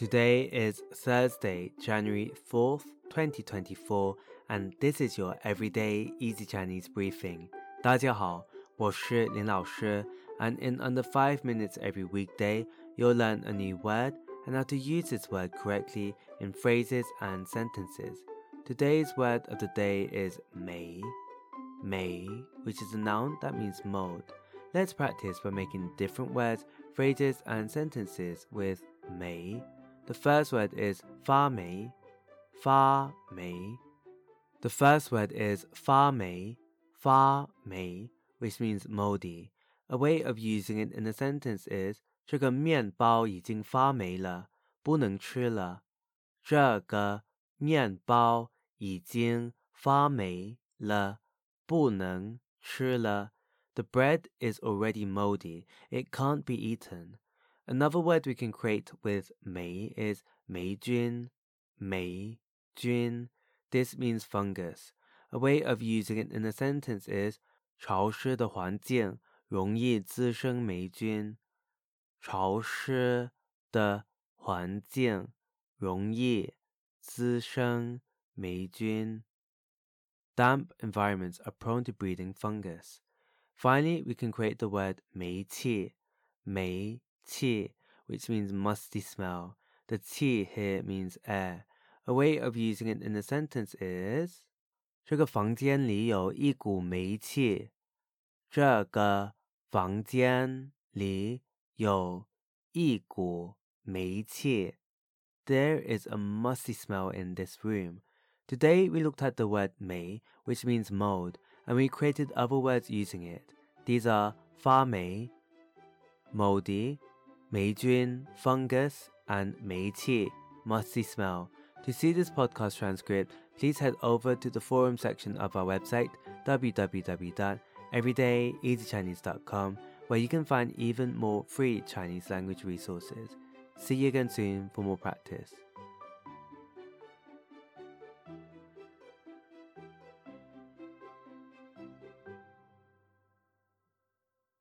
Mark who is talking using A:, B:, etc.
A: Today is Thursday, January 4th, 2024, and this is your everyday easy Chinese briefing. 大家好，我是林老师, and in under 5 minutes every weekday, you'll learn a new word and how to use this word correctly in phrases and sentences. Today's word of the day is Mei. Mei, which is a noun that means mold. Let's practice by making different words, phrases, and sentences with Mei. The first word is 发霉,发霉. The first word is 发霉,发霉, which means moldy. A way of using it in a sentence is 这个面包已经发霉了，不能吃了。这个面包已经发霉了，不能吃了。The bread is already moldy. It can't be eaten. Another word we can create with mei is meijun, meijun. This means fungus. A way of using it in a sentence is 潮湿的环境容易滋生霉菌。潮湿的环境容易滋生霉菌。Damp environments are prone to breeding fungus. Finally, we can create the word 霉气，煤 气, which means musty smell. The 气 here means air. A way of using it in a sentence is 这个房间里有一股霉气。这个房间里有一股霉气。There is a musty smell in this room. Today we looked at the word 霉, which means mold, and we created other words using it. These are 发霉, moldy, 霉菌, fungus, and 霉气, musty smell. To see this podcast transcript, please head over to the forum section of our website, www.everydayeasychinese.com, where you can find even more free Chinese language resources. See you again soon for more practice.